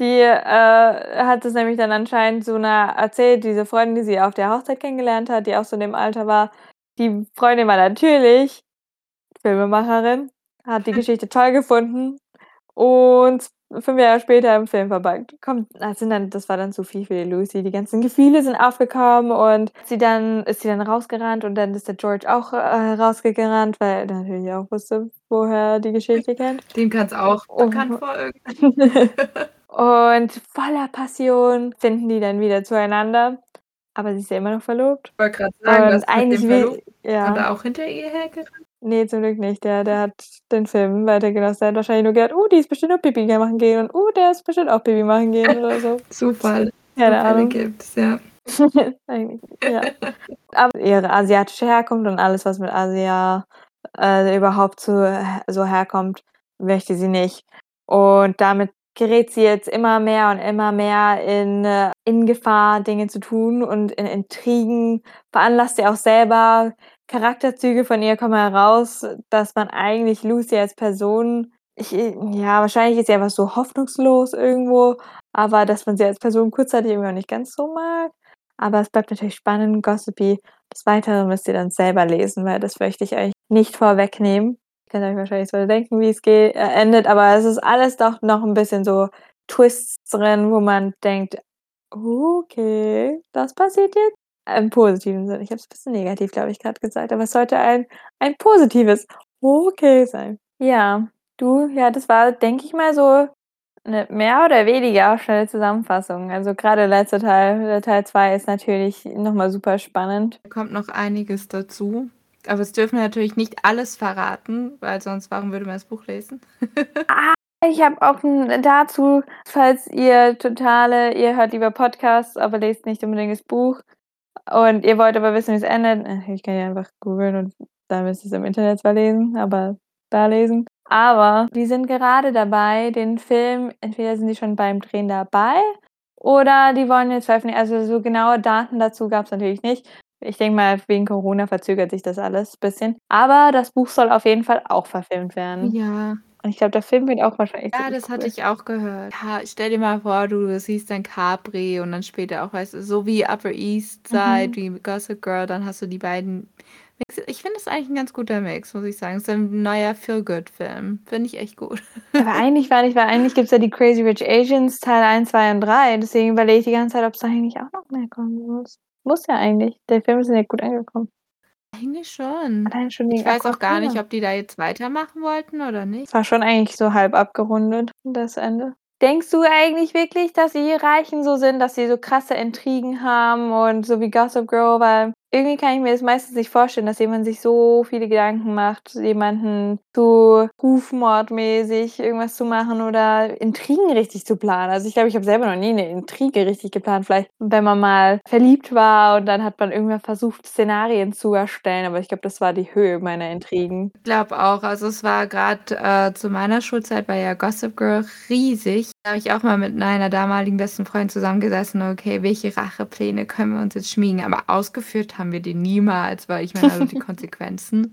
Speaker 1: Die, äh, hat es nämlich dann anscheinend so 'ner erzählt, diese Freundin, die sie auf der Hochzeit kennengelernt hat, die auch so in dem Alter war. Die Freundin war natürlich Filmemacherin, hat die [laughs] Geschichte toll gefunden und 5 Jahre später im Film verpackt. Kommt das sind dann das war dann zu viel für die Lucy. Die ganzen Gefühle sind aufgekommen und sie dann ist sie dann rausgerannt und dann ist der George auch, äh, rausgerannt, weil der natürlich auch wusste, woher die Geschichte [laughs] kennt.
Speaker 2: Dem kam's auch
Speaker 1: Und
Speaker 2: bekannt vor irgendwie. [laughs]
Speaker 1: und voller Passion finden die dann wieder zueinander, aber sie ist ja immer noch verlobt.
Speaker 2: Wollte grad sagen,
Speaker 1: Und
Speaker 2: was mit
Speaker 1: eigentlich
Speaker 2: dem
Speaker 1: will ja.
Speaker 2: Er auch hinter ihr hergerannt?
Speaker 1: Ne, zum Glück nicht. Der der hat den Film weiter genossen. Der hat wahrscheinlich nur gedacht: „Oh, die ist bestimmt auch Pipi machen gehen und, oh, der ist bestimmt auch Pipi machen gehen“ [laughs] oder so.
Speaker 2: Zufall.
Speaker 1: Keine
Speaker 2: Zufälle
Speaker 1: Ahnung.
Speaker 2: gibt's, ja. [laughs]
Speaker 1: Eigentlich, ja. Aber ihre asiatische Herkunft und alles, was mit Asia, äh, überhaupt so so herkommt, möchte sie nicht. Und damit gerät sie jetzt immer mehr und immer mehr in äh, in Gefahr, Dinge zu tun und in Intrigen, veranlasst sie auch selber. Charakterzüge von ihr kommen heraus, dass man eigentlich Lucy als Person ich äh, ja, wahrscheinlich ist sie einfach so hoffnungslos irgendwo, aber dass man sie als Person kurzzeitig irgendwie auch nicht ganz so mag. Aber es bleibt natürlich spannend, gossipy. Das Weitere müsst ihr dann selber lesen, weil das möchte ich euch nicht vorwegnehmen. Könnt euch wahrscheinlich so denken, wie es ge äh, endet, aber es ist alles doch noch 'n bisschen so Twists drin, wo man denkt: „Okay, das passiert jetzt?“ Im positiven Sinne. Ich habe es bisschen negativ, glaube ich, grad gesagt, aber es sollte ein ein positives „Okay“ sein. Ja, du, ja, das war, denke ich mal, so 'ne mehr oder weniger schnelle Zusammenfassung. Also, grade letzter Teil, der Teil 2 ist natürlich noch mal super spannend.
Speaker 2: Da kommt noch einiges dazu. Aber das dürfen wir natürlich nicht alles verraten, weil sonst warum würde man das Buch lesen? [laughs]
Speaker 1: Ah, ich habe auch 'n dazu, falls ihr totale ihr hört lieber Podcasts, aber lest nicht unbedingt das Buch und ihr wollt aber wissen, wie's endet. Äh, ich kann ja einfach googeln und dann müsst ihr's im Internet zwar lesen, aber da lesen. Aber die sind gerade dabei, den Film entweder sind die schon beim Drehen dabei oder die wollen jetzt veröffentlichen. Also, so genaue Daten dazu gab's natürlich nicht. Ich denke mal, wegen Corona verzögert sich das alles bisschen. Aber das Buch soll auf jeden Fall auch verfilmt werden.
Speaker 2: Ja.
Speaker 1: Und ich glaube, der Film wird auch wahrscheinlich
Speaker 2: Ja, das hatte
Speaker 1: cool.
Speaker 2: ich auch gehört. Ja, stell dir mal vor, du siehst dann Capri und dann später auch, weißt du, so wie Upper East Side,
Speaker 1: Mhm.
Speaker 2: wie Gossip Girl, dann hast du die beiden ich finde das eigentlich 'n ganz guter Mix, muss ich sagen. Ist 'n neuer Feel-Good-Film. Finde ich echt gut.
Speaker 1: Aber [laughs] eigentlich war nicht weil eigentlich gibt's ja die Crazy Rich Asians Teil 1, 2 und 3. Deswegen überlege ich die ganze Zeit, ob's da eigentlich auch noch mehr kommen muss. Muss ja eigentlich. Der Filme sind ja gut angekommen.
Speaker 2: Eigentlich schon.
Speaker 1: Allein schon
Speaker 2: Ich weiß auch gar nicht, ob die da jetzt weitermachen wollten oder nicht.
Speaker 1: Es war schon eigentlich so halb abgerundet, das Ende. Denkst du eigentlich wirklich, dass die Reichen so sind, dass sie so krasse Intrigen haben und so wie Gossip Girl? Weil irgendwie kann ich mir das meistens nicht vorstellen, dass jemand sich so viele Gedanken macht, jemanden so rufmordmäßig irgendwas zu machen oder Intrigen richtig zu planen. Also, ich glaube, ich habe selber noch nie 'ne Intrige richtig geplant. Vielleicht, wenn man mal verliebt war und dann hat man irgendwann versucht, Szenarien zu erstellen, aber ich glaube, das war die Höhe meiner Intrigen.
Speaker 2: Ich glaube auch. Also, es war grad, äh, zu meiner Schulzeit war ja Gossip Girl riesig. Da habe ich auch mal mit meiner damaligen besten Freundin zusammengesessen: „Okay, welche Rachepläne können wir uns jetzt schmieden?“ Aber ausgeführt haben wir die niemals, weil ich meine, also, die [laughs] Konsequenzen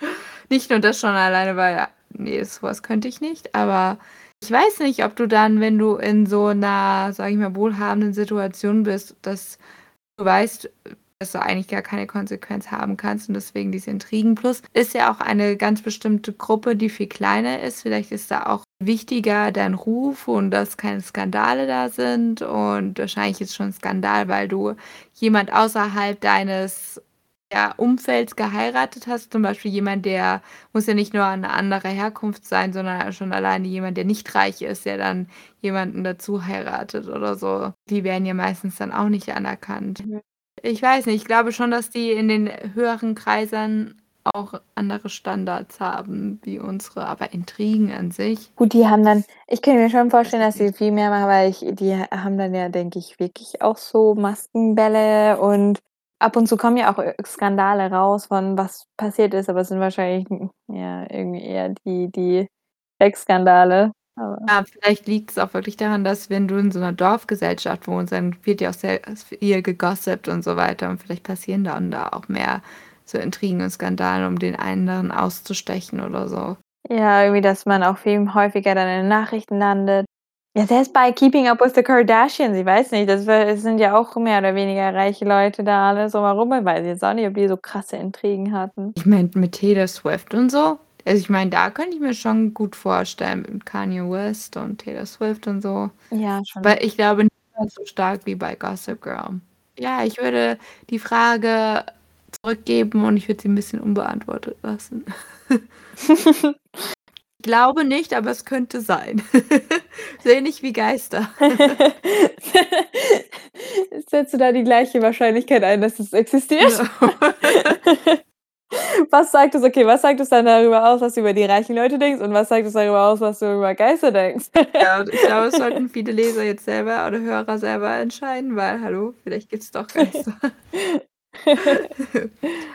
Speaker 2: nicht nur das schon alleine, weil ja, ne, so was könnte ich nicht. Aber ich weiß nicht, ob du dann, wenn du in so 'ner, sage ich mal, wohlhabenden Situation bist, dass du weißt, dass du eigentlich gar keine Konsequenz haben kannst und deswegen diese Intrigen. Plus ist ja auch eine ganz bestimmte Gruppe, die viel kleiner ist. Vielleicht ist da auch wichtiger dein Ruf und dass keine Skandale da sind und wahrscheinlich ist schon Skandal, weil du jemand außerhalb deines, ja, Umfelds geheiratet hast. Zum Beispiel jemand, der muss ja nicht nur 'ne andere Herkunft sein, sondern schon alleine jemand, der nicht reich ist, der dann jemanden dazu heiratet oder so. Die werden ja meistens dann auch nicht anerkannt. Ich weiß nicht, ich glaube schon, dass die in den höheren Kreisen auch andere Standards haben wie unsere, aber Intrigen an sich
Speaker 1: Gut, die haben dann ich könnte mir schon vorstellen, dass sie viel mehr machen, weil ich die haben dann ja, denke ich, wirklich auch so Maskenbälle und ab und zu kommen ja auch, Skandale raus von was passiert ist, aber es sind wahrscheinlich, ja, irgendwie eher die die Sexskandale.
Speaker 2: Ja, vielleicht liegt's auch wirklich daran, dass wenn du in so 'ner Dorfgesellschaft wohnst, dann wird ja auch sehr viel gegossipt und so weiter und vielleicht passieren dann da auch mehr so Intrigen und Skandale, um den anderen auszustechen oder so.
Speaker 1: Ja, irgendwie, dass man auch viel häufiger dann in den Nachrichten landet. Ja, selbst bei „Keeping Up with the Kardashians“, ich weiß nicht, das sind ja auch mehr oder weniger reiche Leute da alle so herum. Ich weiß jetzt auch nicht, ob die so krasse Intrigen hatten.
Speaker 2: Ich meine, mit Taylor Swift und so also, ich meine, da könnte ich mir schon gut vorstellen mit Kanye West und Taylor Swift und so.
Speaker 1: Ja, schon.
Speaker 2: Weil ich glaube nicht so stark wie bei Gossip Girl. Ja, ich würde die Frage zurückgeben und ich würde sie 'n bisschen unbeantwortet lassen. [laughs] [laughs] Ich glaube nicht, aber es könnte sein. [laughs] So ähnlich wie Geister. [laughs]
Speaker 1: Setzt du da die gleiche Wahrscheinlichkeit ein, dass es existiert?
Speaker 2: Genau. [laughs]
Speaker 1: Was sagt es okay, was sagt es dann darüber aus, was du über die reichen Leute denkst und was sagt es darüber aus, was du über Geister denkst?
Speaker 2: Ja, und ich glaube, es sollten viele Leser jetzt selber oder Hörer selber entscheiden, weil hallo, vielleicht gibt's doch Geister.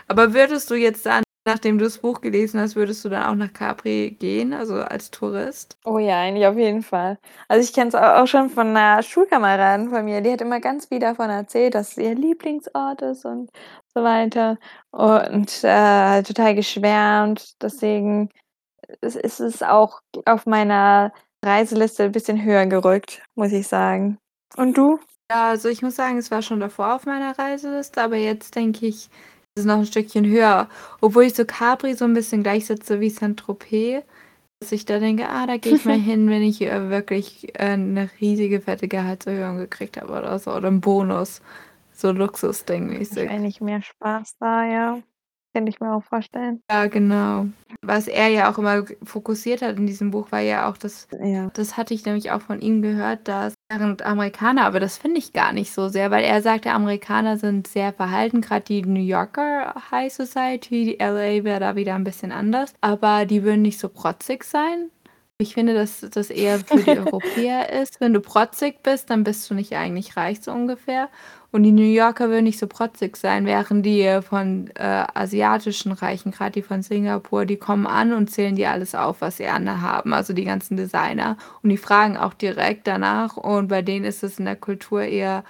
Speaker 2: Aber würdest du jetzt dann, nachdem du das Buch gelesen hast würdest du dann auch nach Capri gehen, also als Tourist?
Speaker 1: Oh ja, eigentlich auf jeden Fall. Also, ich kenne es auch schon von 'ner Schulkameradin von mir, die hat immer ganz viel davon erzählt, dass es ihr Lieblingsort ist und so weiter und, äh, total geschwärmt. Deswegen is ist es auch auf meiner Reiseliste bisschen höher gerückt, muss ich sagen. Und du?
Speaker 2: Ja, also, ich muss sagen, es war schon davor auf meiner Reiseliste, aber jetzt denke ich, ist noch 'n Stückchen höher, obwohl ich so Capri so 'n bisschen gleichsetze wie Saint-Tropez, dass ich da denke: „Ah, da gehe ich mal [laughs] hin, wenn ich, äh, wirklich, äh, 'ne riesige fette Gehaltserhöhung gekriegt habe oder so oder 'n Bonus“, so Luxusding mäßig.
Speaker 1: Wahrscheinlich mehr Spaß da, ja. Könnte ich mir auch vorstellen.
Speaker 2: Ja, genau. Was er ja auch immer fokussiert hat in diesem Buch, war ja auch das
Speaker 1: Ja.
Speaker 2: das hatte ich nämlich auch von ihm gehört, dass während Amerikaner aber das finde ich gar nicht so sehr, weil er sagte, Amerikaner sind sehr verhalten, grad die New Yorker High Society, LA wäre da wieder 'n bisschen anders, aber die würden nicht so protzig sein. Ich finde, dass das eher für die [laughs] Europäer ist. Wenn du protzig bist, dann bist du nicht eigentlich reich, so ungefähr. Und die New Yorker würden nicht so protzig sein, während die von, äh, asiatischen Reichen, grad die von Singapur, die kommen an und zählen dir alles auf, was sie anhaben, also die ganzen Designer. Und die fragen auch direkt danach und bei denen ist es in der Kultur eher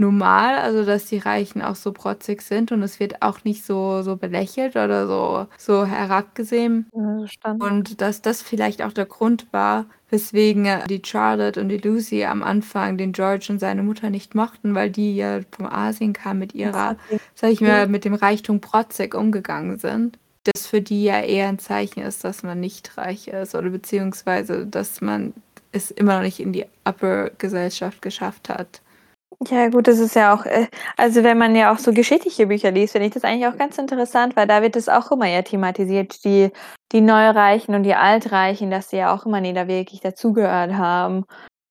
Speaker 2: normal, also, dass die Reichen auch so protzig sind und es wird auch nicht so so belächelt oder so so herabgesehen.
Speaker 1: Ja,
Speaker 2: Und dass das vielleicht auch der Grund war, weswegen, äh, die Charlotte und die Lucy am Anfang den George und seine Mutter nicht mochten, weil die ja von Asien kamen mit ihrer, sage ich mal, mit dem Reichtum protzig umgegangen sind. Das für die ja eher 'n Zeichen ist, dass man nicht reich ist oder beziehungsweise, dass man es immer noch nicht in die Upper Gesellschaft geschafft hat.
Speaker 1: Ja gut, das ist ja auch äh, also, wenn man ja auch so geschichtliche Bücher liest, finde ich das eigentlich auch ganz interessant, weil da wird das auch immer ja thematisiert, die die Neureichen und die Altreichen, dass die ja auch immer nie da wirklich dazugehört haben.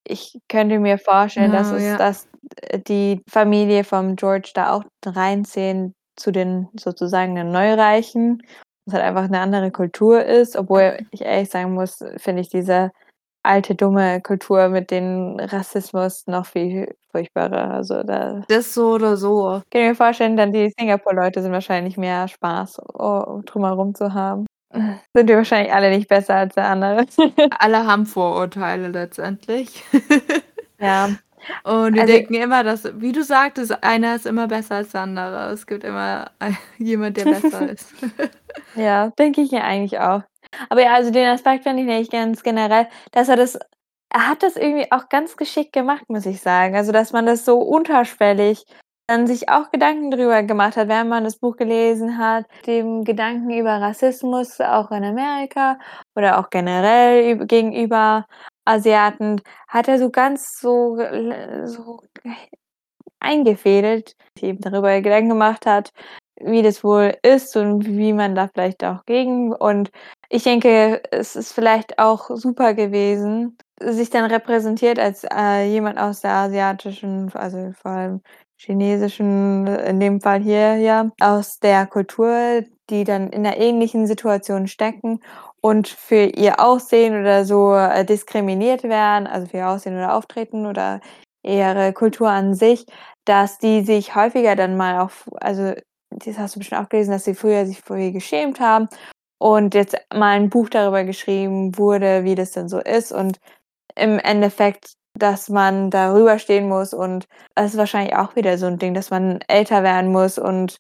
Speaker 1: Ich könnte mir vorstellen, dass
Speaker 2: Genau,
Speaker 1: es
Speaker 2: ja.
Speaker 1: dass, äh, die Familie vom George da auch reinzählen zu den sozusagen den Neureichen, was halt einfach 'ne andere Kultur ist, obwohl ich ehrlich sagen muss, finde ich diese alte, dumme Kultur mit den Rassismus noch viel furchtbarer. Also, da
Speaker 2: Das so oder so.
Speaker 1: kann ich mir vorstellen, dann die Singapur-Leute sind wahrscheinlich mehr Spaß, o drumherum zu haben. [laughs] Sind wir wahrscheinlich alle nicht besser als der andere. [laughs]
Speaker 2: Alle haben Vorurteile letztendlich. [laughs]
Speaker 1: Ja.
Speaker 2: Und wir
Speaker 1: Also
Speaker 2: denken immer, dass wie du sagtest, einer ist immer besser als der andere. Es gibt immer jemand, der besser ist.
Speaker 1: Ja, denke ich mir eigentlich auch. Aber ja, also, den Aspekt finde ich eigentlich ganz generell, dass er das er hat das irgendwie auch ganz geschickt gemacht, muss ich sagen. Also, dass man das so unterschwellig dann sich auch Gedanken drüber gemacht hat, während man das Buch gelesen hat, dem Gedanken über Rassismus auch in Amerika oder auch generell üb gegenüber Asiaten, hat er so ganz so so eingefädelt, eben darüber Gedanken gemacht hat, wie das wohl ist und wie man da vielleicht auch gegen und ich denke, es ist vielleicht auch super gewesen, sich dann repräsentiert als, äh, jemand aus der asiatischen, also, vor allem chinesischen in dem Fall hier ja, aus der Kultur, die dann in 'ner ähnlichen Situation stecken und für ihr Aussehen oder so, äh, diskriminiert werden, also, für ihr Aussehen oder Auftreten oder ihre Kultur an sich, dass die sich häufiger dann mal auf also, das hast du bestimmt auch gelesen, dass sie früher sich vor ihr geschämt haben und jetzt mal 'n Buch darüber geschrieben wurde, wie das denn so ist und im Endeffekt, dass man darüber stehen muss und es ist wahrscheinlich auch wieder so ein Ding, dass man älter werden muss und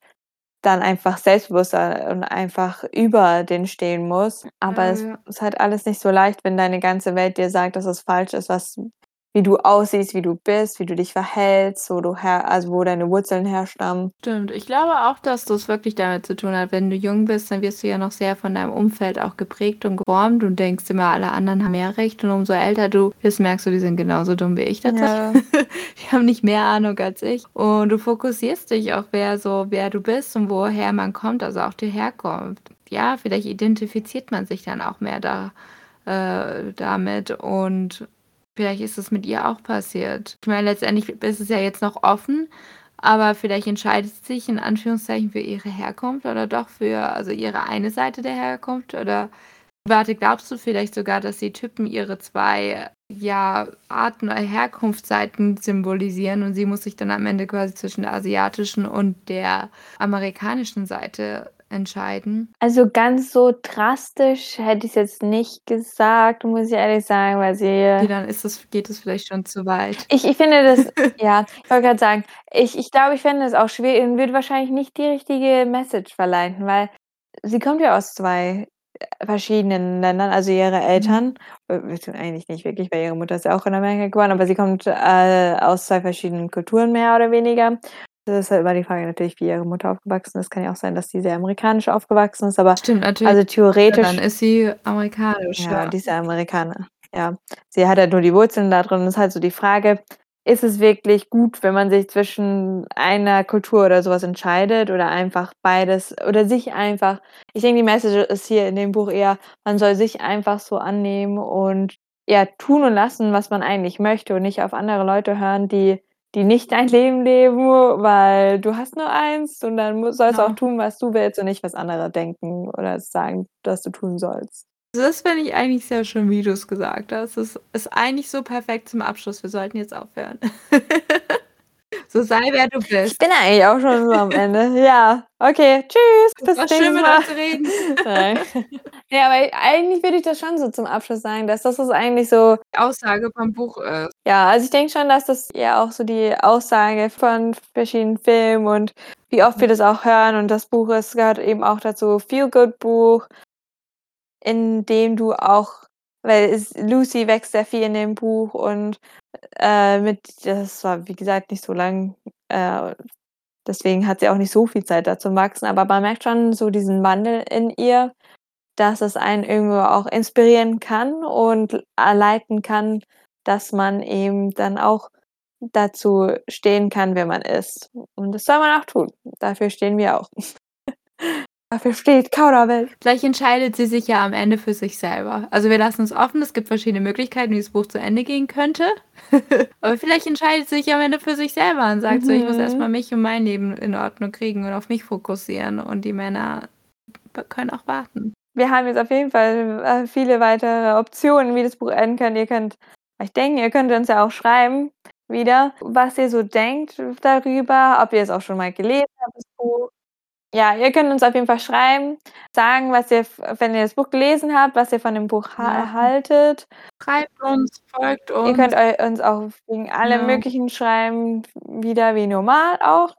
Speaker 1: dann einfach selbstbewusster und einfach über den stehen muss. Aber
Speaker 2: Ja,
Speaker 1: es
Speaker 2: ja.
Speaker 1: ist halt alles nicht so leicht, wenn deine ganze Welt dir sagt, dass es falsch ist, was wie du aussiehst, wie du bist, wie du dich verhältst, wo du her also, wo deine Wurzeln herstammen.
Speaker 2: Stimmt. Ich glaube auch, dass das wirklich damit zu tun hat. Wenn du jung bist, dann wirst du ja noch sehr von deinem Umfeld auch geprägt und geformt und denkst immer, alle anderen haben mehr Recht. Und umso älter du bist, merkst du, die sind genauso dumm wie ich tatsächlich.
Speaker 1: Ja. [laughs]
Speaker 2: Die haben nicht mehr Ahnung als ich. Und du fokussierst dich auch, wer so, wer du bist und woher man kommt, also auch dir herkommt. Ja, vielleicht identifiziert man sich dann auch mehr da, äh, damit und vielleicht ist es mit ihr auch passiert. Ich meine, letztendlich ist es ja jetzt noch offen, aber vielleicht entscheidet sie sich in Anführungszeichen für ihre Herkunft oder doch für, also ihre eine Seite der Herkunft oder warte, glaubst du vielleicht sogar, dass die Typen ihre zwei ja, Arten oder Herkunftsseiten symbolisieren und sie muss sich dann am Ende quasi zwischen der asiatischen und der amerikanischen Seite entscheiden?
Speaker 1: Also, ganz so drastisch hätte ich's jetzt nicht gesagt, muss ich ehrlich sagen, weil
Speaker 2: Okay,
Speaker 1: sie
Speaker 2: dann ist es geht es vielleicht schon zu weit.
Speaker 1: Ich ich finde das [laughs] ja, ich wollte grad sagen, ich ich glaube, ich fände es auch schwer und würde wahrscheinlich nicht die richtige Message verleiten, weil sie kommt ja aus 2, äh, verschiedenen Ländern, also ihre
Speaker 2: Mhm.
Speaker 1: Eltern äh, eigentlich nicht wirklich, weil ihre Mutter ist ja auch in Amerika geboren, aber sie kommt, äh, aus 2 verschiedenen Kulturen mehr oder weniger. Das ist halt immer die Frage natürlich, wie ihre Mutter aufgewachsen ist. Kann ja auch sein, dass sie sehr amerikanisch aufgewachsen ist, aber
Speaker 2: Stimmt natürlich.
Speaker 1: also
Speaker 2: Ja,
Speaker 1: theoretisch
Speaker 2: dann ist sie amerikanisch,
Speaker 1: Ja,
Speaker 2: ja.
Speaker 1: die ist ja Amerikaner, ja. Sie hat halt nur die Wurzeln da drin. Ist halt so die Frage, ist es wirklich gut, wenn man sich zwischen einer Kultur oder so was entscheidet oder einfach beides oder sich einfach ich denke, die Message ist hier in dem Buch eher, man soll sich einfach so annehmen und, ja, tun und lassen, was man eigentlich möchte und nicht auf andere Leute hören, die die nicht dein Leben leben, weil du hast nur eins und dann sollst du auch
Speaker 2: Genau.
Speaker 1: tun, was du willst und nicht, was andere denken oder sagen, dass du tun sollst.
Speaker 2: Also, das finde ich eigentlich sehr schön, wie du's gesagt hast. Das ist eigentlich so perfekt zum Abschluss. Wir sollten jetzt aufhören. [laughs] So sei, wer du
Speaker 1: Ich
Speaker 2: bist.
Speaker 1: bin eigentlich auch schon so am Ende. [laughs] Ja, okay, tschüss, bis
Speaker 2: war schön, mit euch zu reden. [laughs]
Speaker 1: Nein. Ja, aber eigentlich würde ich das schon so zum Abschluss sagen, dass das ist eigentlich so
Speaker 2: Die Aussage vom Buch ist.
Speaker 1: Ja, also ich denke schon, dass das ja auch so die Aussage von verschiedenen Filmen und wie oft wir das auch hören und das Buch ist gehört eben auch dazu Feel-Good-Buch, in dem du auch weil es Lucy wächst sehr viel in dem Buch und, äh, mit das war, wie gesagt, nicht so lang, äh, deswegen hat sie auch nicht so viel Zeit da zum Wachsen, aber man merkt schon so diesen Wandel in ihr, dass es einen irgendwo auch inspirieren kann und leiten kann, dass man eben dann auch dazu stehen kann, wer man ist. Und das soll man auch tun. Dafür stehen wir auch. [laughs] Dafür steht Kauderwelsch.
Speaker 2: Vielleicht entscheidet sie sich ja am Ende für sich selber. Also, wir lassen es offen. Es gibt verschiedene Möglichkeiten, wie das Buch zu Ende gehen könnte. [laughs] Aber vielleicht entscheidet sie sich am Ende für sich selber und sagt so: „Ich muss erst
Speaker 1: Mhm.
Speaker 2: mal mich und mein Leben in Ordnung kriegen und auf mich fokussieren.“ Und die Männer können auch warten.
Speaker 1: Wir haben jetzt auf jeden Fall, äh, viele weitere Optionen, wie das Buch enden kann. Ihr könnt euch denken, ihr könnt uns ja auch schreiben wieder, was ihr so denkt darüber, ob ihr es auch schon mal gelesen habt, das Buch. Ja, ihr könnt uns auf jeden Fall schreiben, sagen, was ihr wenn ihr das Buch gelesen habt, was ihr von dem Buch
Speaker 2: Ja.
Speaker 1: haltet.
Speaker 2: Schreibt uns, folgt
Speaker 1: Ihr könnt
Speaker 2: uns.
Speaker 1: uns auch wegen allem
Speaker 2: Ja.
Speaker 1: Möglichen schreiben, wieder wie normal auch.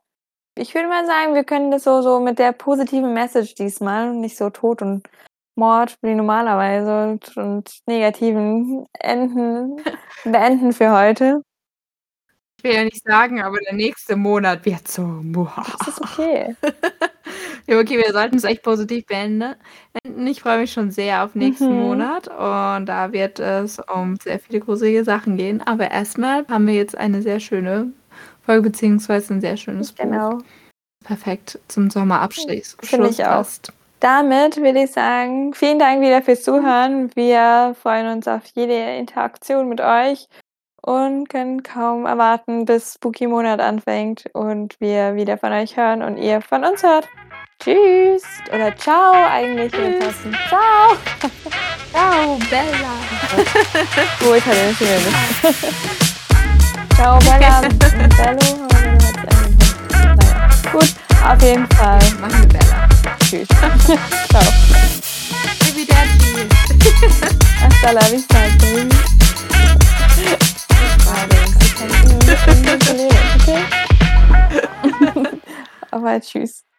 Speaker 1: Ich würde mal sagen, wir können das so so mit der positiven Message diesmal, nicht so Tod und Mord wie normalerweise und und negativen Enden [laughs] beenden für heute.
Speaker 2: Ich will ja nicht sagen, aber der nächste Monat wird so
Speaker 1: Das ist okay. [laughs]
Speaker 2: Ja, okay, wir sollten es echt positiv beende enden. Ich freue mich schon sehr auf nächsten
Speaker 1: Mhm.
Speaker 2: Monat und da wird es um sehr viele gruselige Sachen gehen. Aber erst mal haben wir jetzt eine sehr schöne Folge beziehungsweise 'n sehr schönes Buch.
Speaker 1: Genau.
Speaker 2: Perfekt zum Sommerabschluss
Speaker 1: Finde ich auch.
Speaker 2: passt.
Speaker 1: Damit würde ich sagen, vielen Dank wieder fürs Zuhören. Wir freuen uns auf jede Interaktion mit euch und können kaum erwarten, bis Spooky-Monat anfängt und wir wieder von euch hören und ihr von uns hört. Tschüss oder ciao eigentlich
Speaker 2: Tschüss.
Speaker 1: Ciao. [laughs]
Speaker 2: Ciao, Bella. [laughs]
Speaker 1: Oh, ich hatte den Finger nicht. [laughs] Ciao, Bella Bello. Naja, gut, auf jeden Fall.
Speaker 2: Machen wir Bella.
Speaker 1: Tschüss. ciao.
Speaker 2: Arrivederci.
Speaker 1: Hasta la vista, baby. Friday. Okay? I'm gonna believe okay?